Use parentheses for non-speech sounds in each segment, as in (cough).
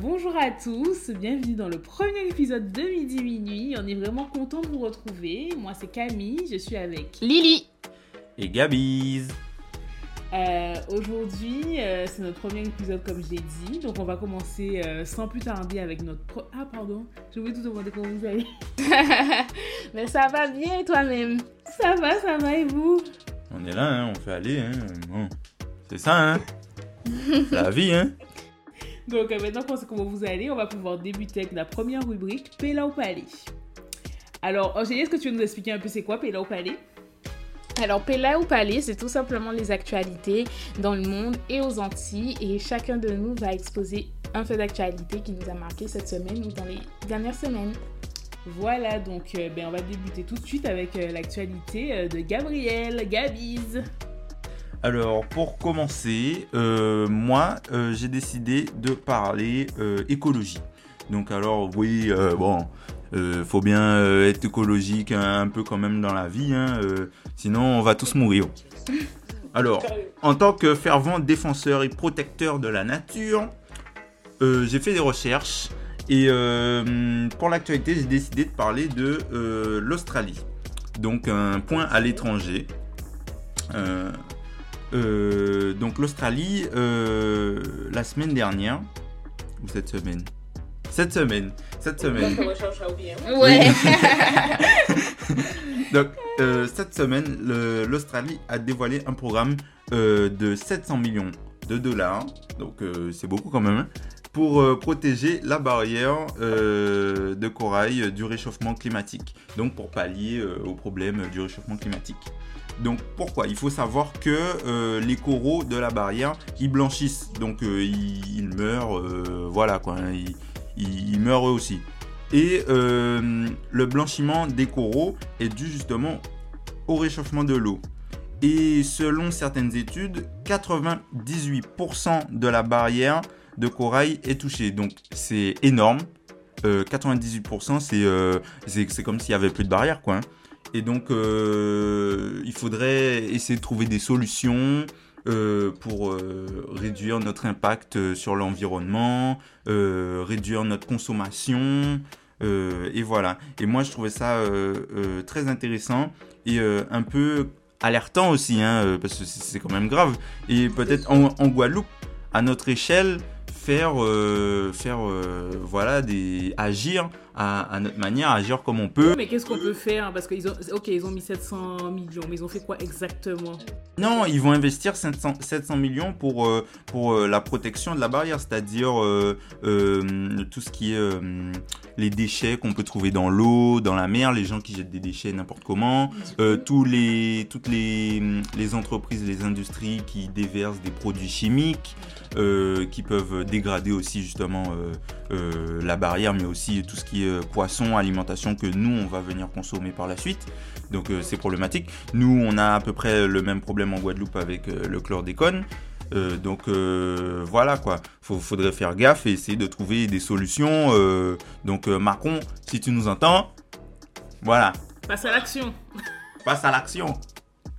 Bonjour à tous, bienvenue dans le premier épisode de Midi Minuit. On est vraiment content de vous retrouver. Moi c'est Camille, je suis avec Lily et Gabiz. Euh, Aujourd'hui, euh, c'est notre premier épisode comme je l'ai dit, donc on va commencer euh, sans plus tarder avec notre... Pro... Ah pardon, je voulais tout demander comment vous allez. (laughs) Mais ça va bien toi-même? Ça va, ça va et vous? On est là, hein, on fait aller. Hein. Bon. C'est ça, hein C'est la vie, hein Donc euh, maintenant qu'on sait comment vous allez, on va pouvoir débuter avec la première rubrique, Péla au palais. Alors, Angélie, est-ce que tu veux nous expliquer un peu c'est quoi Péla au palais? Alors, Pela ou Palais, c'est tout simplement les actualités dans le monde et aux Antilles. Et chacun de nous va exposer un fait d'actualité qui nous a marqué cette semaine ou dans les dernières semaines. Voilà, donc euh, ben, on va débuter tout de suite avec euh, l'actualité euh, de Gabriel, Gabiz. Alors, pour commencer, euh, moi, euh, j'ai décidé de parler euh, écologie. Donc, alors, oui, bon, faut bien être écologique un, un peu quand même dans la vie, hein, sinon on va tous mourir. Alors, en tant que fervent défenseur et protecteur de la nature, j'ai fait des recherches et pour l'actualité, j'ai décidé de parler de l'Australie. Donc, un point à l'étranger. Donc l'Australie, euh, la semaine dernière, ou cette semaine? Cette semaine, cette semaine. Ouais. (laughs) Donc euh, cette semaine, l'Australie a dévoilé un programme euh, de 700 millions de dollars, donc euh, c'est beaucoup quand même, hein, pour euh, protéger la barrière euh, de corail euh, du réchauffement climatique, donc pour pallier au problème du réchauffement climatique. Donc pourquoi? Il faut savoir que les coraux de la barrière, ils blanchissent, donc ils, meurent, voilà quoi, hein, ils, ils- meurent eux aussi. Et le blanchiment des coraux est dû justement au réchauffement de l'eau. Et selon certaines études, 98% de la barrière de corail est touchée. Donc c'est énorme. Euh, 98% c'est euh, c'est c'est comme s'il y avait plus de barrière quoi. hein. Et donc euh, il faudrait essayer de trouver des solutions euh, pour euh, réduire notre impact euh, sur l'environnement, euh, réduire notre consommation. euh, et voilà. Et moi je trouvais ça euh, euh, très intéressant et euh, un peu alertant aussi, hein, euh, parce que c'est quand même grave. Et peut-être en Guadeloupe, à notre échelle, faire, euh, faire euh, voilà, des, agir à, à notre manière, agir comme on peut. Mais qu'est-ce qu'on peut faire Parce qu'ils ont, ok, ils ont mis 700 millions, mais ils ont fait quoi exactement? Non, ils vont investir 700, 700 millions pour, euh, pour euh, la protection de la barrière, c'est-à-dire euh, tout ce qui est les déchets qu'on peut trouver dans l'eau, dans la mer, les gens qui jettent des déchets n'importe comment, tous les, toutes les, les entreprises, les industries qui déversent des produits chimiques, qui peuvent dégrader aussi justement la barrière, mais aussi tout ce qui est euh, poisson, alimentation que nous, on va venir consommer par la suite. Donc euh, c'est problématique. Nous, on a à peu près le même problème en Guadeloupe avec euh, le chlordécone. Donc voilà quoi, Faut, faudrait faire gaffe et essayer de trouver des solutions. donc Macron, si tu nous entends, voilà, Passe à l'action passe à l'action.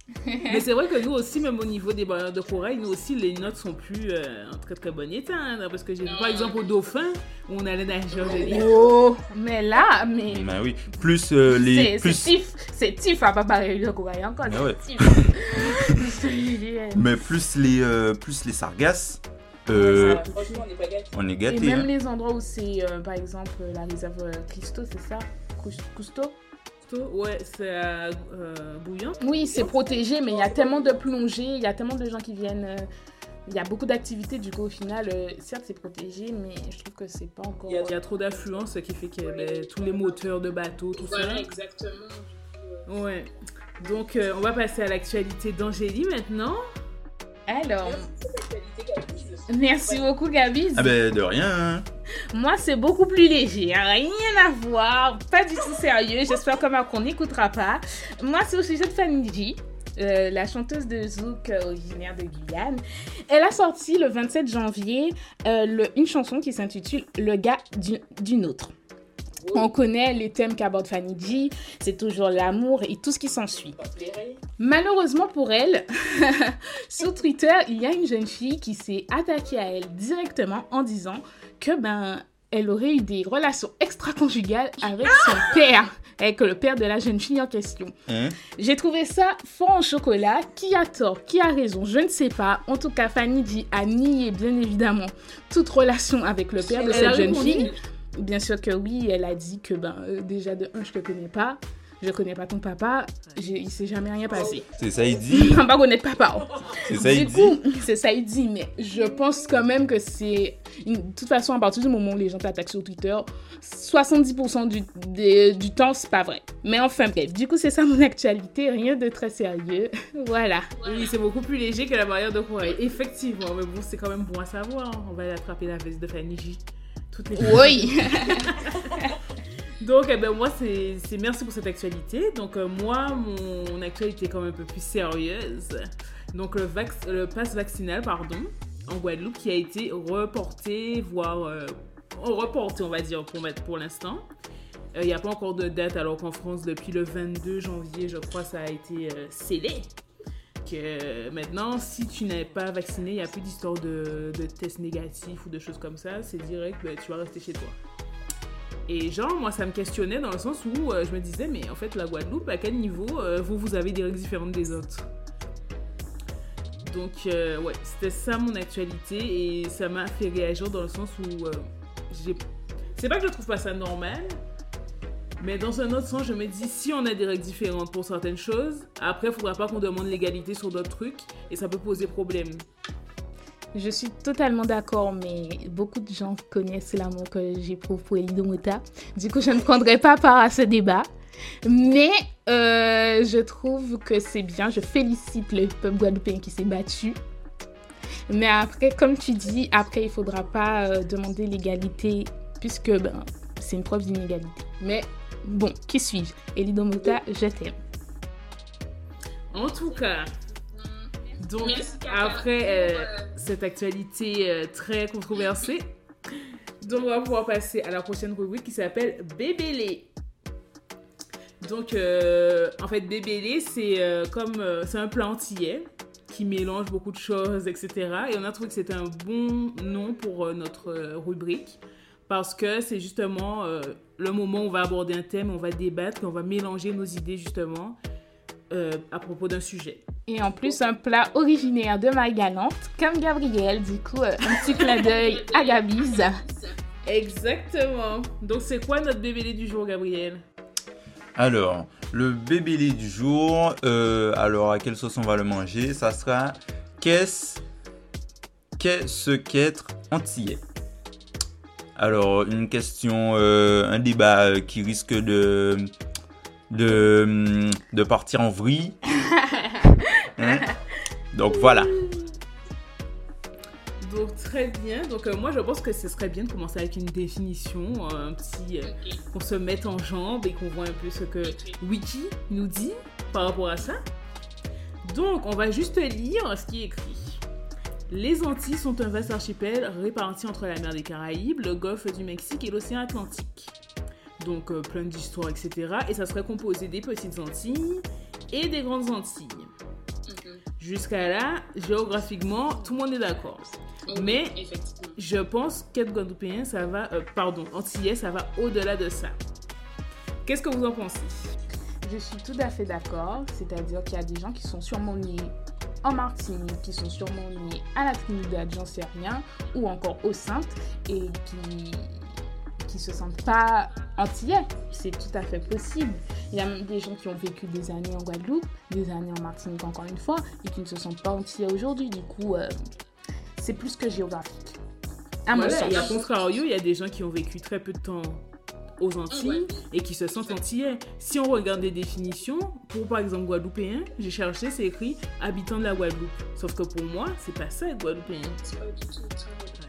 (laughs) Mais c'est vrai que nous aussi, même au niveau des barrières de corail, nous aussi, les notes sont plus euh, en très très bon état. hein, parce que j'ai vu par exemple au Dauphin, où on allait nager, Angélie. Oh Mais là, mais... Bah oui, plus euh, les C'est c'est plus tif, c'est tif à pas pareil le courrier encore, Ah ouais. (laughs) mais plus les euh, plus les sargasses, euh, on est Et gâté. même hein. les endroits où c'est, euh, par exemple, la réserve Christo, c'est ça? Cous- Cousteau Ouais, c'est euh, euh, bouillant. Oui, c'est protégé, mais il y a tellement de plongées, il y a tellement de gens qui viennent. euh, il y a beaucoup d'activités, du coup, au final, euh, certes, c'est protégé, mais je trouve que c'est pas encore. Il y y a trop d'affluence, ce qui fait que ben, tous les moteurs de bateaux, tout ça. exactement. Ouais. Donc, euh, on va passer à l'actualité d'Angélie maintenant. Alors. Merci beaucoup, Gabi. Ah ben de rien. Moi, c'est beaucoup plus léger, hein, rien à voir, pas du tout sérieux. J'espère que qu'on n'écoutera pas. Moi, c'est au sujet de Fanny euh, la chanteuse de Zouk euh, originaire de Guyane. Elle a sorti le 27 janvier euh, une chanson qui s'intitule Le gars du- d'une autre. On connaît les thèmes qu'aborde Fanny G, c'est toujours l'amour et tout ce qui s'ensuit. Malheureusement pour elle, (laughs) sur Twitter, il y a une jeune fille qui s'est attaquée à elle directement en disant que ben elle aurait eu des relations extra-conjugales avec son père, avec le père de la jeune fille en question. Hein? J'ai trouvé ça fort en chocolat. Qui a tort? Qui a raison? Je ne sais pas. En tout cas, Fanny dit a nié, bien évidemment, toute relation avec le père de cette jeune fille. Bien sûr que oui, elle a dit que ben euh, déjà de un, je te connais pas. Je connais pas ton papa. Il s'est jamais rien passé. C'est ça, il dit. (laughs) On va pas connaître papa. oh. C'est ça, du il dit. coup, c'est ça, il dit, mais je pense quand même que c'est. une- De toute façon, à partir du moment où les gens t'attaquent sur Twitter, 70% du, des- du temps, c'est pas vrai. Mais enfin, bref, du coup, c'est ça mon actualité, rien de très sérieux. (laughs) voilà. Oui, c'est beaucoup plus léger que la barrière de Corée. Effectivement, mais bon, c'est quand même bon à savoir. On va aller attraper la veste de Fanny J. Toutes les Oui. (laughs) Donc, eh ben, moi, c'est merci pour cette actualité. Donc, euh, moi, mon actualité est quand même un peu plus sérieuse. Donc, le, vac- le pass vaccinal, pardon, en Guadeloupe, qui a été reporté, voire euh, reporté, on va dire, pour, pour l'instant. Euh, Il n'y a pas encore de date, alors qu'en France, depuis le 22 janvier, je crois, ça a été scellé. Que euh, maintenant, si tu n'es pas vacciné, il n'y a plus d'histoire de, de tests négatifs ou de choses comme ça. C'est direct, ben, tu vas rester chez toi. Et genre, moi, ça me questionnait dans le sens où euh, je me disais, mais en fait, la Guadeloupe, à quel niveau euh, vous, vous avez des règles différentes des autres? Donc, ouais, c'était ça mon actualité et ça m'a fait réagir dans le sens où j'ai. C'est pas que je trouve pas ça normal, mais dans un autre sens, je me dis, si on a des règles différentes pour certaines choses, après, il faudra pas qu'on demande l'égalité sur d'autres trucs et ça peut poser problème. Je suis totalement d'accord, mais beaucoup de gens connaissent l'amour que j'éprouve pour Elie Mota. Du coup, je ne prendrai pas part à ce débat. Mais euh, je trouve que c'est bien. Je félicite le peuple guadeloupéen qui s'est battu. Mais après, comme tu dis, après, il faudra pas euh, demander l'égalité, puisque ben, c'est une preuve d'inégalité. Mais bon, qui suis-je? Elie Mota, je t'aime. En tout cas, donc Merci, Kaka. après euh, cette actualité euh, très controversée, donc on va pouvoir passer à la prochaine rubrique qui s'appelle Bébélé. Donc euh, en fait Bébélé c'est euh, comme euh, c'est un plat antillais qui mélange beaucoup de choses etc. Et on a trouvé que c'était un bon nom pour euh, notre euh, rubrique parce que c'est justement euh, le moment où on va aborder un thème, on va débattre, on va mélanger nos idées justement euh, à propos d'un sujet. Et en plus, un plat originaire de ma galante, comme Gabriel. Du coup, euh, un petit clin d'œil à Gabiz. Exactement. Donc c'est quoi notre bébélé du jour, Gabriel? Alors, le bébélé du jour, euh, alors à quelle sauce on va le manger? Ça sera qu'est-ce qu'est-ce qu'être antillais? Alors, une question, euh, un débat euh, qui risque de, de, de partir en vrille. (laughs) Hein Donc voilà. Donc très bien. Donc euh, moi je pense que ce serait bien de commencer avec une définition, euh, un petit, euh, qu'on se mette en jambe et qu'on voit un peu ce que Wiki nous dit par rapport à ça. Donc on va juste lire ce qui est écrit. Les Antilles sont un vaste archipel réparti entre la mer des Caraïbes, le golfe du Mexique et l'océan Atlantique. Donc euh, plein d'histoires, etc. Et ça serait composé des petites Antilles et des grandes Antilles. Jusqu'à là, géographiquement, tout le monde est d'accord. Mais je pense qu'être guadeloupéen, ça va, euh, pardon, antillais, ça va au-delà de ça. Qu'est-ce que vous en pensez? Je suis tout à fait d'accord. C'est-à-dire qu'il y a des gens qui sont sûrement nés en Martinique, qui sont sûrement nés à la Trinidad, j'en sais rien, ou encore au Sainte, et qui qui se sentent pas antillais. C'est tout à fait possible. Il y a même des gens qui ont vécu des années en Guadeloupe, des années en Martinique encore une fois, et qui ne se sentent pas antillais aujourd'hui. Du coup, euh, c'est plus que géographique. À mon Voilà, sens. Et à contrario, il y a des gens qui ont vécu très peu de temps aux Antilles et qui se sentent antillais. Si on regarde les définitions, pour par exemple guadeloupéen, j'ai cherché, c'est écrit habitant de la Guadeloupe. Sauf que pour moi, c'est pas ça être guadeloupéen.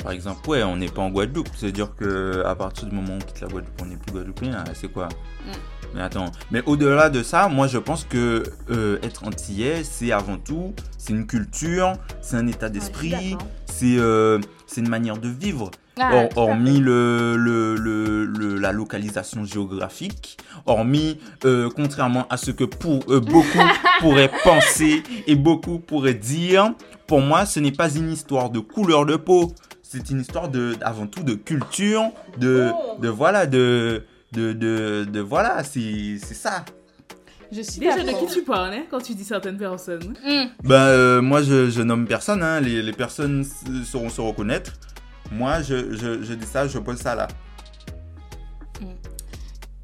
Par exemple, ouais, on n'est pas en Guadeloupe. C'est-à-dire que à partir du moment où on quitte la Guadeloupe, on n'est plus guadeloupéen. hein, C'est quoi? Mais attends. Mais au-delà de ça, moi, je pense que euh, être antillais, c'est avant tout, c'est une culture, c'est un état Ouais, d'esprit, c'est euh, c'est une manière de vivre. Ah, hormis le, le, le- le- la localisation géographique, hormis, euh, contrairement à ce que pour, euh, beaucoup (laughs) pourraient penser et beaucoup pourraient dire, pour moi, ce n'est pas une histoire de couleur de peau. C'est une histoire de, avant tout de culture, de, de voilà, de, de, de, de voilà, c'est ça. Je suis Déjà, de qui tu parles hein, quand tu dis certaines personnes Hum, Ben, euh, moi, je, je nomme personne, hein. les, les personnes sauront se reconnaître. Moi, je, je, dis ça, je pose ça là.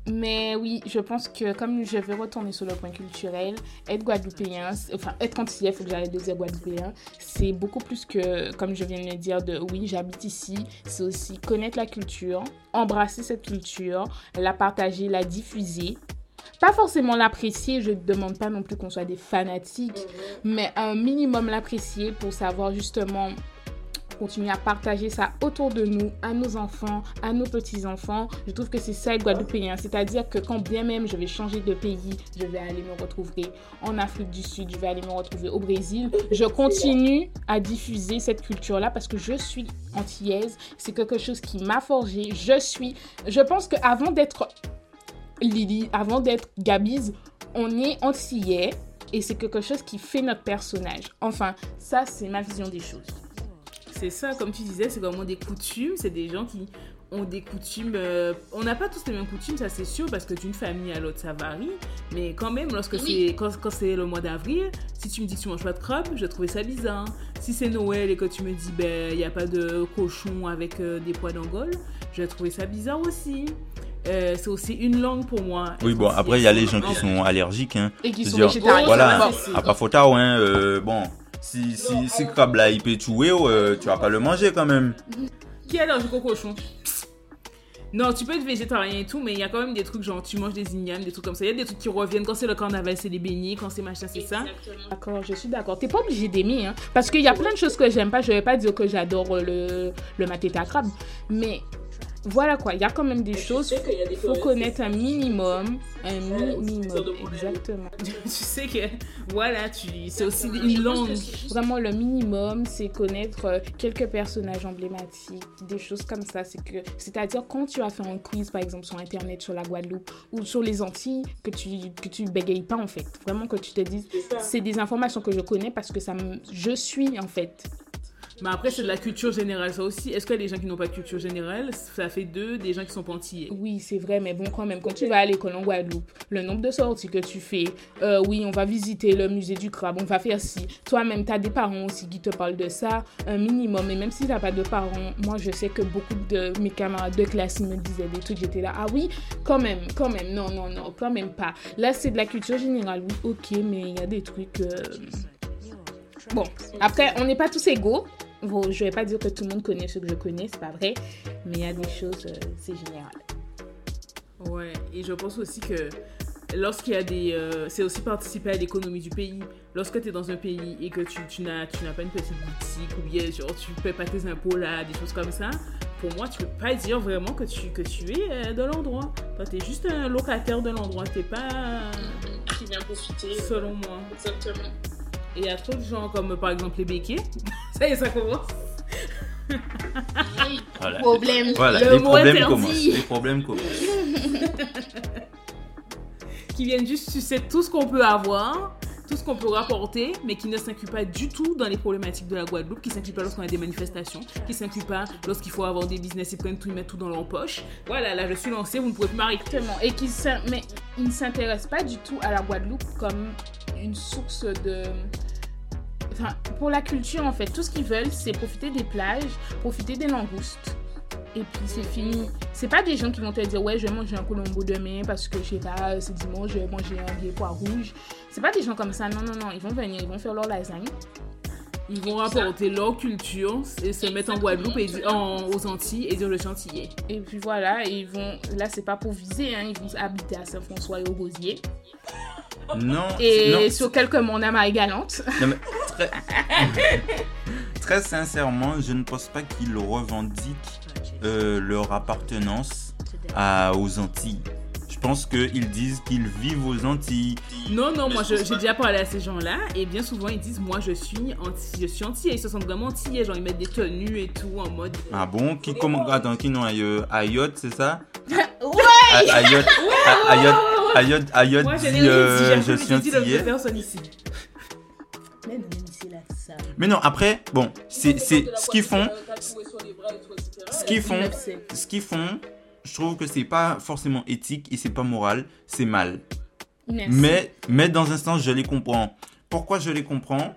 Mais oui, je pense que comme je vais retourner sur le point culturel, être guadeloupéen, enfin être antillais, il faut que j'arrête de dire guadeloupéen, c'est beaucoup plus que, comme je viens de le dire, de oui, j'habite ici, c'est aussi connaître la culture, embrasser cette culture, la partager, la diffuser. Pas forcément l'apprécier, je ne demande pas non plus qu'on soit des fanatiques, mais un minimum l'apprécier pour savoir justement continuer à partager ça autour de nous, à nos enfants, à nos petits-enfants. Je trouve que c'est ça être guadeloupéen. C'est-à-dire que quand bien même je vais changer de pays, je vais aller me retrouver en Afrique du Sud, je vais aller me retrouver au Brésil, je continue à diffuser cette culture-là parce que je suis antillaise. C'est quelque chose qui m'a forgé. Je suis... Je pense qu'avant d'être Lily, avant d'être Gabiz, on est antillais et c'est quelque chose qui fait notre personnage. Enfin, ça, c'est ma vision des choses. C'est ça, comme tu disais, c'est vraiment des coutumes. C'est des gens qui ont des coutumes. euh, on n'a pas tous les mêmes coutumes, ça c'est sûr, parce que d'une famille à l'autre ça varie. Mais quand même, lorsque Oui. c'est quand, quand c'est le mois d'avril, si tu me dis que tu manges pas de crabe, je trouvais ça bizarre. Si c'est Noël et que tu me dis ben il y a pas de cochon avec euh, des pois d'Angole, je trouvais ça bizarre aussi. Euh, c'est aussi une langue pour moi. Oui, bon, après, il y a les gens qui sont allergiques, hein. Et qui sont dire, végétariens. voilà, c'est- à pas faute à, hein, euh, bon, si, si, si crabe là, il peut tuer, euh, tu vas pas le manger quand même. Qui est allergique au cochon Non, tu peux être végétarien et tout, mais il y a quand même des trucs genre tu manges des ignames, des trucs comme ça. Il y a des trucs qui reviennent quand c'est le carnaval, c'est des beignets, quand c'est machin, c'est ça. D'accord, je suis d'accord. T'es pas obligé d'aimer, hein. Parce qu'il y a plein de choses que j'aime pas. Je vais pas dire que j'adore le, le mateta crabe. Mais voilà quoi, il y a quand même des choses. Il faut connaître un minimum. Un minimum. Exactement. (laughs) tu sais que voilà, tu c'est aussi une langue. Vraiment, le minimum, c'est connaître euh, quelques personnages emblématiques, des choses comme ça. C'est que, c'est-à-dire quand tu as fait un quiz, par exemple, sur Internet, sur la Guadeloupe ou sur les Antilles, que tu que tu bégayes pas en fait. Vraiment que tu te dises, c'est des informations que je connais parce que ça je suis en fait. Mais après, c'est de la culture générale, ça aussi. Est-ce que les gens qui n'ont pas de culture générale, ça fait deux des gens qui sont pas antillais Oui, c'est vrai, mais bon, quand même, quand tu vas à l'école en Guadeloupe, le nombre de sorties que tu fais, euh, oui, on va visiter le musée du crabe, on va faire ci. Toi-même, tu as des parents aussi qui te parlent de ça, un minimum. Et même si tu n'as pas de parents, moi, je sais que beaucoup de mes camarades de classe me disaient des trucs, j'étais là, ah oui, quand même, quand même, non, non, non, quand même pas. Là, c'est de la culture générale, oui, ok, mais il y a des trucs. euh, Bon, après, on n'est pas tous égaux. Bon, je vais pas dire que tout le monde connaît ce que je connais, c'est pas vrai, mais il y a des choses, euh, c'est général. Ouais, et je pense aussi que lorsqu'il y a des. euh, c'est aussi participer à l'économie du pays. Lorsque tu es dans un pays et que tu, tu n'as tu n'as pas une petite boutique ou bien genre tu paies pas tes impôts là, des choses comme ça, pour moi, tu peux pas dire vraiment que tu, que tu es euh, de l'endroit. Toi, tu es juste un locataire de l'endroit. Tu pas. Qui vient profiter. Selon moi. Exactement. Et il y a trop de gens comme par exemple les béquets. (laughs) ça y est, ça commence. Voilà. Problème. Voilà, Le les mot problèmes commencent. Les problèmes commencent. (laughs) qui viennent juste sucer tout ce qu'on peut avoir, tout ce qu'on peut rapporter, mais qui ne s'incluent pas du tout dans les problématiques de la Guadeloupe, qui ne s'incluent pas lorsqu'on a des manifestations, qui ne s'incluent pas lorsqu'il faut avoir des business, ils prennent tout, ils mettent tout dans leur poche. Voilà, là je suis lancée, vous ne pouvez plus m'arrêter. Exactement. Et qui s'in- mais ils ne s'intéressent pas du tout à la Guadeloupe comme une source de. Enfin, pour la culture en fait, tout ce qu'ils veulent, c'est profiter des plages, profiter des langoustes. Et puis c'est fini. C'est pas des gens qui vont te dire ouais je vais manger un colombo demain parce que je sais pas c'est dimanche je vais manger un vieil pois rouge. C'est pas des gens comme ça non non non ils vont venir ils vont faire leur lasagne. Ils vont rapporter leur culture et se mettre en Guadeloupe et dire, en, aux Antilles et dire le chantilly. Et puis voilà et ils vont là c'est pas pour viser hein, ils vont habiter à Saint-François et au Rosier. Non, Et non, sur quelques mon âme à galante. non, mais (laughs) très... (laughs) très sincèrement, je ne pense pas qu'ils revendiquent euh, leur appartenance à, aux Antilles. Je pense qu'ils disent qu'ils vivent aux Antilles. Non, non, moi je- j'ai déjà parlé à ces gens-là et bien souvent ils disent moi je suis anti, je suis antillais, ils se sentent vraiment antillais, genre ils mettent des tenues et tout en mode. Ah bon? Qui comment Attends, qui non Ayotte, c'est ça? (laughs) Ouais A- Ayotte, Ayotte, Ayotte, Ayotte dit euh, je j'ai suis antillais. personne ici. (laughs) Là ça. Mais non, après, bon, c'est c'est ce qu'ils font, ce qu'ils font, ce qu'ils font. Je trouve que c'est pas forcément éthique et c'est pas moral, c'est mal. Merci. Mais, mais dans un sens, je les comprends. Pourquoi je les comprends?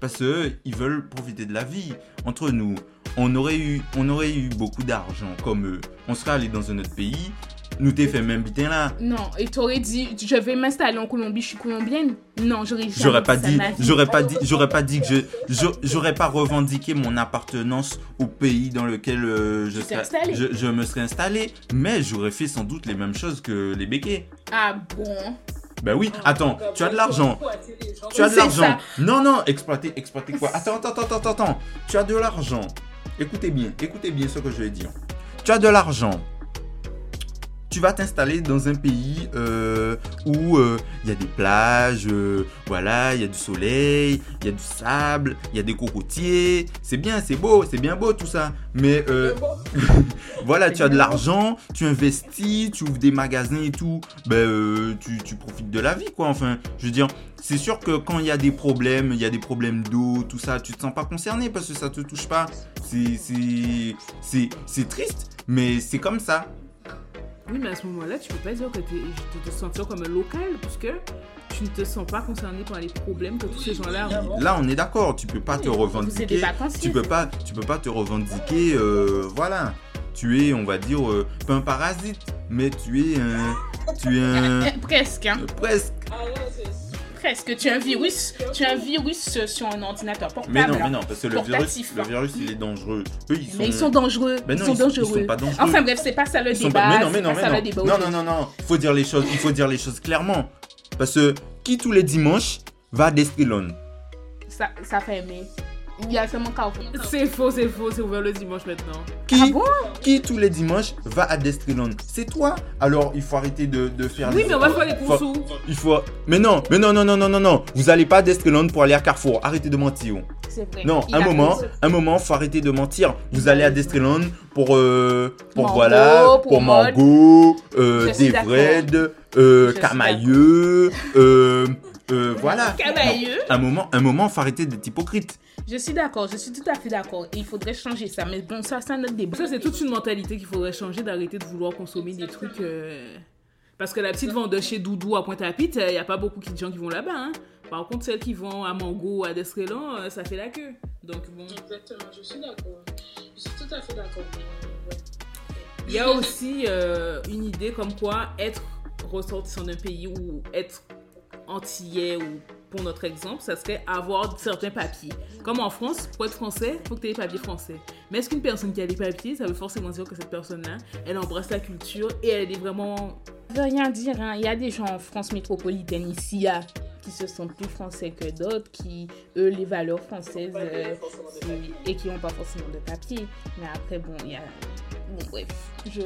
Parce que ils veulent profiter de la vie. Entre nous, on aurait eu, on aurait eu beaucoup d'argent comme eux. On serait allé dans un autre pays. Nous t'es fait même butin là. Non, et t'aurais dit, je vais m'installer en Colombie, je suis colombienne. Non, j'aurais jamais J'aurais pas dit, j'aurais pas dit, j'aurais pas dit que je, j'aurais pas revendiqué mon appartenance au pays dans lequel euh, je, serais- je, je me serais installé. Mais j'aurais fait sans doute les mêmes choses que les béquets. Ah bon? Ben oui. Attends, tu as de l'argent. Tu as de l'argent. Non, non, exploiter, exploiter quoi? Attends, attends, attends, attends, attends. Tu as de l'argent. Écoutez bien, écoutez bien ce que je vais dire. Tu as de l'argent. Tu vas t'installer dans un pays euh, où euh, il y a des plages, euh, voilà, il y a du soleil, il y a du sable, il y a des cocotiers. C'est bien, c'est beau, c'est bien beau tout ça. Mais euh, (laughs) voilà, tu as de l'argent, tu investis, tu ouvres des magasins et tout, ben tu, tu profites de la vie quoi. Enfin, je veux dire, c'est sûr que quand il y a des problèmes, il y a des problèmes d'eau, tout ça, tu te sens pas concerné parce que ça te touche pas. C'est triste, mais c'est comme ça. Oui, mais à ce moment-là, tu peux pas dire que tu te sentir comme un local puisque tu ne te sens pas concerné par les problèmes que tous ces gens-là ont. Là, on est d'accord, tu peux pas te revendiquer. Tu peux pas tu peux pas te revendiquer euh, voilà. Tu es, on va dire euh, pas un parasite, mais tu es un tu es un (laughs) Presque, hein. euh, presque Presque. Tu as un virus, tu as un virus euh, sur un ordinateur portable. Mais non, mais non, parce que le virus, le virus, il est dangereux. Eux, ils sont. Mais ils sont dangereux. Ben ils non, sont ils sont- ils dangereux. sont pas dangereux. Enfin bref, c'est pas ça le Ils débat. pas- Mais non, mais non, mais débat non. Non, non, non, faut dire les choses. Il faut dire les choses clairement. Parce que qui tous les dimanches va à Destilon? Ça, ça fait aimer. Il y a seulement Carrefour. C'est faux, c'est faux, c'est ouvert le dimanche maintenant. Qui, Ah bon? qui tous les dimanches va à Destilon C'est toi? Alors il faut arrêter de, de faire. Oui, des- mais on va faire les courses où? Il faut. Mais non, mais non, non, non, non, non, non. Vous allez pas à Destilon pour aller à Carrefour. Arrêtez de mentir. C'est vrai. Non, Il un moment, un moment, faut arrêter de mentir. Vous allez à Destilon pour, euh, pour Mango, voilà, pour. Mango, euh, Devred, euh, Camailleux, euh, euh, voilà. Camailleux. Un moment, un moment, faut arrêter d'être hypocrite. Je suis d'accord, je suis tout à fait d'accord. Il faudrait changer ça. Mais bon, ça, c'est un autre débat. Ça, c'est toute une mentalité qu'il faudrait changer, d'arrêter de vouloir consommer des trucs. euh, Parce que la petite vendeuse chez Doudou à Pointe-à-Pitre, il n'y a pas beaucoup de gens qui vont là-bas. hein. Par contre, celles qui vont à Mango, à Descrélan, euh, ça fait la queue. Donc bon. Exactement, je suis d'accord. Je suis tout à fait d'accord. ouais. Il y a aussi euh, une idée comme quoi être ressortissant d'un pays ou être antillais ou pour notre exemple, ça serait avoir certains papiers. Comme en France, pour être français, il faut que tu aies des papiers français. Mais est-ce qu'une personne qui a des papiers, ça veut forcément dire que cette personne-là, elle embrasse la culture et elle est vraiment... Ça veut rien dire. hein. Il y a des gens en France métropolitaine ici là, qui se sentent plus français que d'autres, qui, eux, les valeurs françaises euh, et qui n'ont pas forcément de papier. Mais après, bon, il y a. Bref. Je...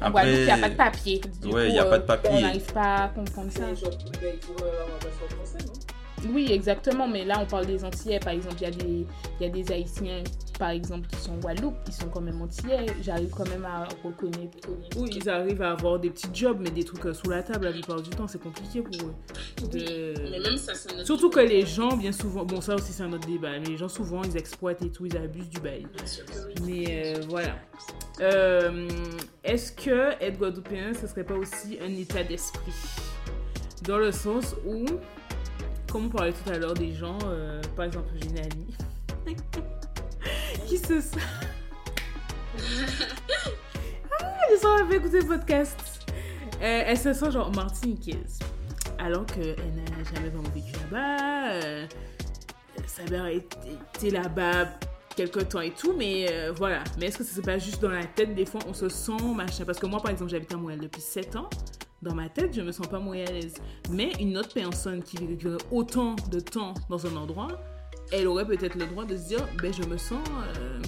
Après- Guadeloupe, il n'y a pas de papier. Du Ouais, il coup, y a pas de euh, papier. On n'arrive pas à comprendre ça. Ben, il faudrait avoir un passeport français, non? Oui, exactement. Mais là, on parle des Antillais. Par exemple, il y, a des- il y a des Haïtiens, par exemple, qui sont en Guadeloupe, qui sont quand même Antillais. J'arrive quand même à reconnaître. Oui, ils arrivent à avoir des petits jobs, mais des trucs euh, sous la table la plupart du temps, c'est compliqué pour eux. De- Mais même ça, c'est notre Surtout que les gens, bien souvent, bon ça aussi c'est un autre débat, mais les gens souvent ils exploitent et tout, ils abusent du bail. Bien sûr que oui. Mais euh, voilà. Euh, Est-ce que être guadeloupéen, ce serait pas aussi un état d'esprit? Dans le sens où, comme on parlait tout à l'heure des gens, euh, par exemple j'ai une amie (laughs) (laughs) qui se sent... (laughs) ah, les gens avaient écouté le podcast. Euh, elle se sent genre martiniquaise. Alors qu'elle n'a jamais vraiment vécu là-bas. euh, sa mère été là-bas quelque temps et tout, mais euh, voilà. Mais est-ce que c'est pas juste dans la tête, des fois, on se sent machin Parce que moi, par exemple, j'habite à Montréal depuis 7 ans. Dans ma tête, je me sens pas montréalaise. Mais une autre personne qui vivrait autant de temps dans un endroit, elle aurait peut-être le droit de se dire, ben je me sens... euh,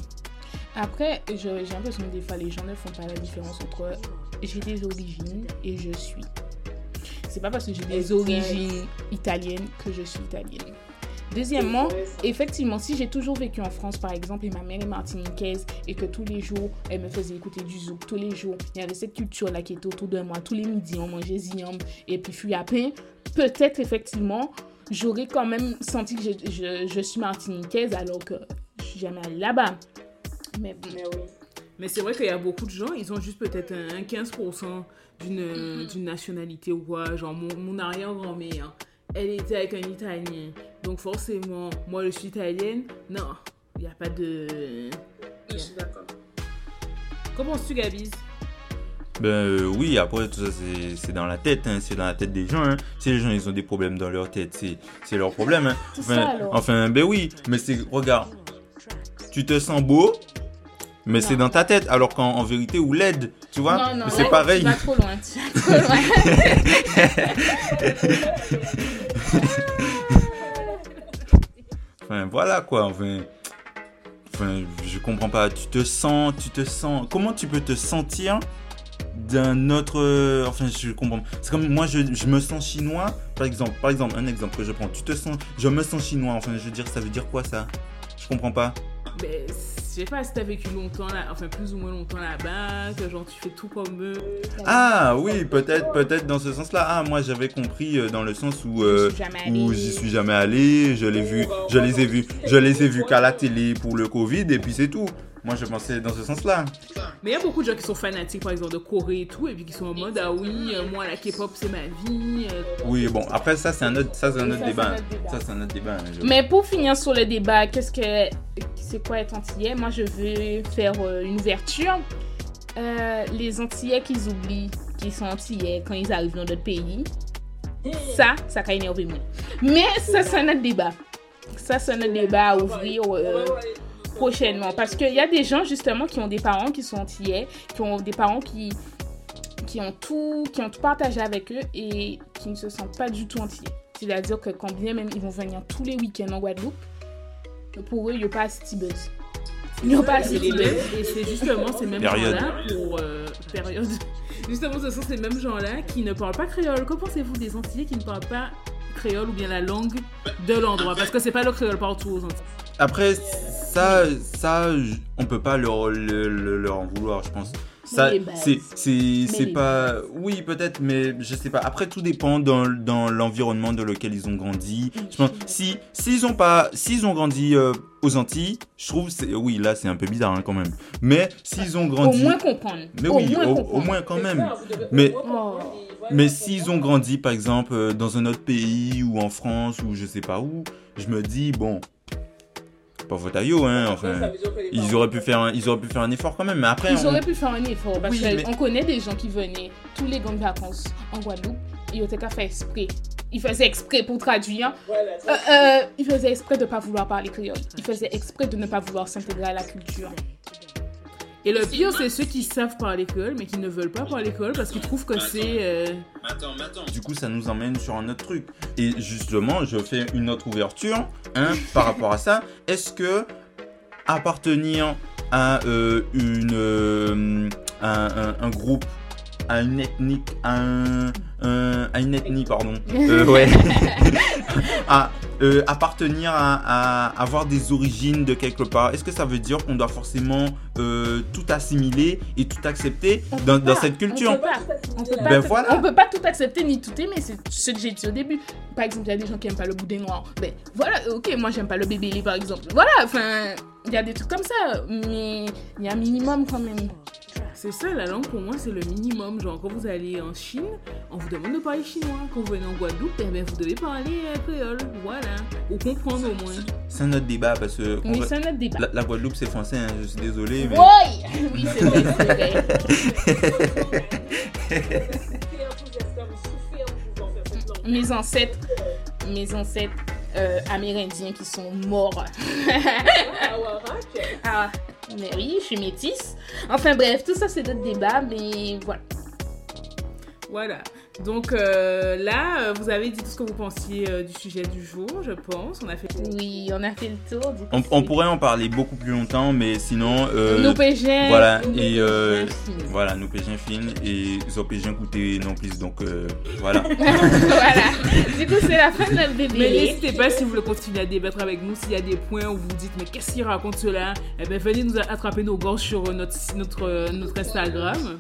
Après, j'ai l'impression que des fois, les gens ne font pas la différence entre j'ai des origines et je suis. c'est pas parce que j'ai des origines italiennes que je suis italienne. Deuxièmement, effectivement, si j'ai toujours vécu en France, par exemple, et ma mère est martiniquaise, et que tous les jours, elle me faisait écouter du zouk, tous les jours, il y avait cette culture-là qui était autour de moi. Tous les midis, on mangeait ziam et puis fui à pain. Peut-être, effectivement, j'aurais quand même senti que je, je- je suis martiniquaise alors que je suis jamais allée là-bas. Mais bon. Mais oui. Mais c'est vrai qu'il y a beaucoup de gens, ils ont juste peut-être un, un 15% d'une d'une nationalité ou quoi. Genre, mon, mon arrière-grand-mère, elle était avec un Italien. Donc, forcément, moi, je suis italienne. Non, il n'y a pas de. Je suis d'accord. Comment tu Gabiz? Ben euh, oui, après tout ça c'est- dans la tête, hein, c'est dans la tête des gens. Hein. Si les gens ils ont des problèmes dans leur tête, c'est leur problème. Hein. Enfin, ça, alors. enfin, ben oui, mais c'est regarde, tu te sens beau, mais c'est dans ta tête, alors qu'en en vérité ou laide, tu vois, non, non, c'est pareil. Tu vas trop loin. Tu vas trop loin. Enfin voilà quoi, enfin, enfin je comprends pas. Tu te sens, tu te sens. Comment tu peux te sentir d'un autre. euh, Enfin je comprends. C'est comme moi je, je me sens chinois, par exemple. Par exemple un exemple que je prends. Tu te sens, je me sens chinois. Enfin je veux dire ça veut dire quoi ça? Je comprends pas. Mais je sais pas si t'as vécu longtemps là, enfin plus ou moins longtemps là-bas, que genre tu fais tout comme eux. Ah oui peut-être peut-être dans ce sens-là. Ah moi j'avais compris euh, dans le sens où. euh, où j'y suis jamais allé, je l'ai vu, je les ai vus, je les ai vus qu'à la télé pour le Covid et puis c'est tout. Moi je pensais dans ce sens-là. Mais il y a beaucoup de gens qui sont fanatiques, par exemple, de Corée et tout, et puis qui sont en mode, ah oui, euh, moi la K-pop c'est ma vie. euh, Oui, bon, après ça c'est un autre, ça c'est un autre débat. un autre débat. Ça c'est un autre débat. hein, je- Mais pour finir sur le débat, qu'est-ce que c'est quoi être antillais? Moi, je veux faire euh, une ouverture. Euh, les antillais qu'ils oublient qu'ils sont antillais quand ils arrivent dans notre pays, ça, ça a énervé moi. Mais ça, c'est un autre débat. Ça, c'est un autre débat à ouvrir euh, prochainement. Parce qu'il y a des gens, justement, qui ont des parents qui sont antillais, qui ont des parents qui, qui, ont, tout, qui ont tout partagé avec eux et qui ne se sentent pas du tout antillais. C'est-à-dire que quand bien même ils vont venir tous les week-ends en Guadeloupe, pour eux, il n'y a pas assez de buzz. Il n'y a pas assez c'est de les buzz. mêmes, et c'est justement ces mêmes gens-là pour euh, période. (laughs) Justement, ce sont ces mêmes gens-là qui ne parlent pas créole. Que pensez-vous des Antillais qui ne parlent pas créole ou bien la langue de l'endroit? Parce que c'est pas le créole partout aux Antilles. Après ça, ça, on peut pas leur, le- le- leur en vouloir, je pense. Ça, les bases. c'est, c'est, c'est les pas, oui peut-être, mais je sais pas. Après tout dépend dans, dans l'environnement dans lequel ils ont grandi. Je pense si s'ils ont pas, s'ils ont grandi euh, aux Antilles, je trouve c'est, oui là c'est un peu bizarre hein, quand même. Mais s'ils ont Au grandi, moins comprendre. mais au oui, moins au, comprendre. au moins quand même. ça, Mais- au Oh. Mais s'ils ont grandi, par exemple, euh, dans un autre pays ou en France ou je sais pas où, je me dis, bon, pas faute à yo, hein, enfin, ils auraient pu faire un, ils auraient pu faire un effort quand même, mais après, Ils on- auraient pu faire un effort parce Oui, qu'on mais- connaît des gens qui venaient tous les grandes vacances en Guadeloupe et ils étaient qu'à faire exprès. Ils faisaient exprès pour traduire. Voilà, Euh, euh, ils faisaient exprès de ne pas vouloir parler créole. Ils faisaient exprès de ne pas vouloir s'intégrer à la culture. Et le pire, c'est ceux qui savent parler créole, mais qui ne veulent pas parler créole parce qu'ils trouvent que c'est. euh, Attends, attends. du coup, ça nous emmène sur un autre truc. Et justement, je fais une autre ouverture, hein, par rapport à ça. Est-ce que appartenir à euh, une, euh, un, un- un groupe, à une ethnique, à, un, un- à une ethnie, pardon, (laughs) euh, ouais, (laughs) (laughs) à euh, appartenir à, à avoir des origines de quelque part, est-ce que ça veut dire qu'on doit forcément euh, tout assimiler et tout accepter dans, dans cette On culture peut pas. On peut pas, Ben tout- voilà. on peut pas tout accepter ni tout aimer, c'est ce que j'ai dit au début. Par exemple, il y a des gens qui aiment pas le boudin noir. Ben voilà, ok, moi j'aime pas le bébé par exemple. Voilà, enfin, il y a des trucs comme ça, mais il y a un minimum quand même. C'est ça, la langue pour moi, c'est le minimum. Genre, quand vous allez en Chine, on vous demande de parler chinois. Quand vous venez en Guadeloupe, eh ben, vous devez parler euh, créole. Voilà. Ou comprendre au moins. C'est un autre débat parce que Oui, c'est un autre débat. la, la Guadeloupe c'est français, hein, je suis désolé. Mais... Oui, (laughs) oui, c'est vrai, c'est vrai. Mes ancêtres, mes ancêtres euh, amérindiens qui sont morts. Ah, Mais oui, je suis métisse. Enfin bref, tout ça c'est d'autres débats, mais voilà. Voilà. Donc euh, là, euh, vous avez dit tout ce que vous pensiez euh, du sujet du jour, je pense. On a fait. Oui, on a fait le tour. Du On, pourrait en parler beaucoup plus longtemps, mais sinon. euh, Nous pégeons. voilà, nous et euh, voilà, nous pégeons fin et ont pégeons coûté non plus, donc euh, voilà. (laughs) voilà. Du coup, c'est la fin de notre Mais bébé. n'hésitez pas si vous voulez continuer à débattre avec nous, s'il y a des points où vous vous dites mais qu'est-ce qu'il raconte cela? Eh bien venez nous attraper nos gorges sur notre, notre, notre Instagram.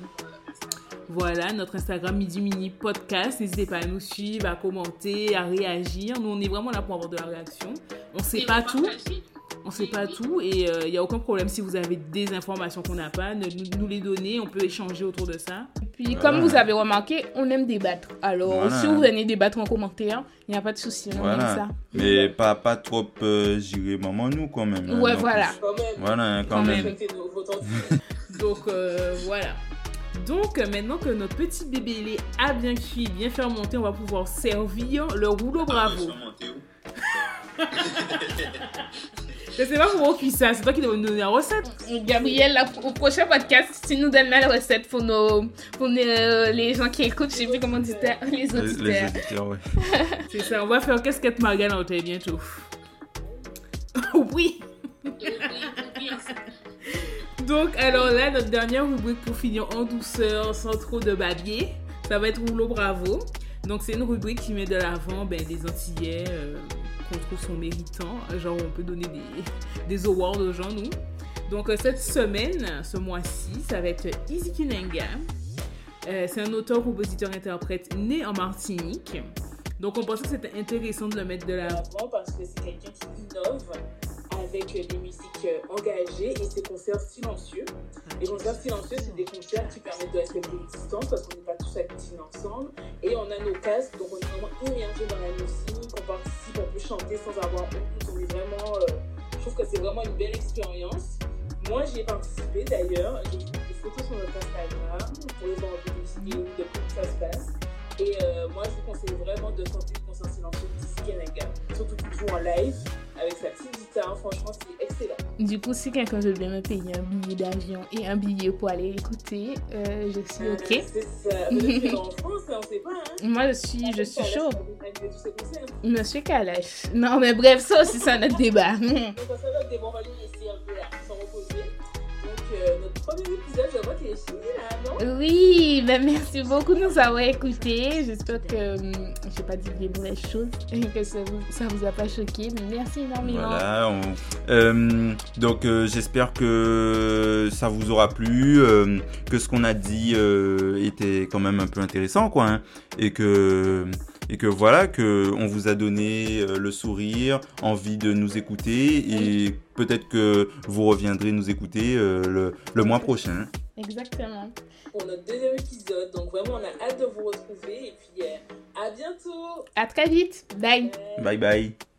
Voilà, notre Instagram Midi Mini Podcast. N'hésitez pas à nous suivre, à commenter, à réagir. Nous, on est vraiment là pour avoir de la réaction. On sait Et pas tout. partagez. On sait pas tout et il n'y a aucun problème si vous avez des informations qu'on n'a pas, ne nous, nous les donner, on peut échanger autour de ça. Puis, Voilà. comme vous avez remarqué, on aime débattre. Alors, Voilà. si vous venez débattre en commentaire, il n'y a pas de souci. On aime ça. Mais pas, pas trop euh, j'irai maman nous quand même. hein, Ouais, voilà. Quand même. Voilà, hein, quand Quand même. (laughs) Donc euh, voilà. Donc euh, maintenant que notre petit bébé lait a bien cuit, bien fermenté, on va pouvoir servir le rouleau bravo. Je sais (laughs) pas comment on cuit ça, c'est toi qui dois nous donner la recette. Gabriel, la- au prochain podcast, tu nous donnes la recette pour, nos, pour nos- euh, les gens qui écoutent, je sais plus comment ça, les Les, les auditeurs. auditeurs, ouais. (laughs) C'est ça, on va faire casquette Margane en bientôt. (laughs) oui Donc alors là, notre dernière rubrique pour finir en douceur, sans trop de babier, ça va être rouleau bravo. Donc c'est une rubrique qui met de l'avant ben, des Antillais euh, qu'on trouve sont méritants. Genre on peut donner des, (laughs) des awards aux gens, nous. Donc euh, cette semaine, ce mois-ci, ça va être Izzy Kinenga. Euh, c'est un auteur, compositeur, interprète né en Martinique. Donc on pensait que c'était intéressant de le mettre de l'avant. Avant, parce que c'est quelqu'un qui innove avec euh, des musiques euh, engagées et ses concerts silencieux. Les concerts silencieux, c'est des concerts qui permettent de respecter une distance parce qu'on n'est pas tous agglutines ensemble. Et on a nos casques, donc on est vraiment immergé dans la musique, on participe, on peut chanter sans avoir honte. Vraiment. euh, je trouve que c'est vraiment une belle expérience. Moi, j'y ai participé d'ailleurs. J'ai fait des photos sur notre Instagram pour les des idées de comment ça se passe. Et moi, je vous conseille vraiment de tenter le concert silencieux de. Surtout joue en live avec sa petite guitare. Franchement, c'est excellent. Du coup, si quelqu'un veut bien me payer un billet d'avion et un billet pour aller écouter, euh, je suis Euh, OK. C'est ça. Est (laughs) en France, on sait pas. Hein. Moi, je suis, je suis chaud. Monsieur Kalash. Non, mais bref, ça aussi, c'est un autre débat. Donc, ça va être des bons values ici un peu là, sans reposer. Donc, euh, notre premier épisode, je Oui, ben merci beaucoup de nous avoir écoutés. J'espère que hum, j'ai pas dit des mauvaises choses et que ça vous, vous a pas choqué. Merci énormément. Euh, donc euh, j'espère que ça vous aura plu, euh, que ce qu'on a dit euh, était quand même un peu intéressant, quoi, hein, et que et que voilà, que on vous a donné euh, le sourire, envie de nous écouter, et peut-être que vous reviendrez nous écouter euh, le, le mois prochain. Exactement. Pour notre deuxième épisode. Donc, vraiment, on a hâte de vous retrouver. Et puis, euh, à bientôt À très vite. Bye. Bye bye.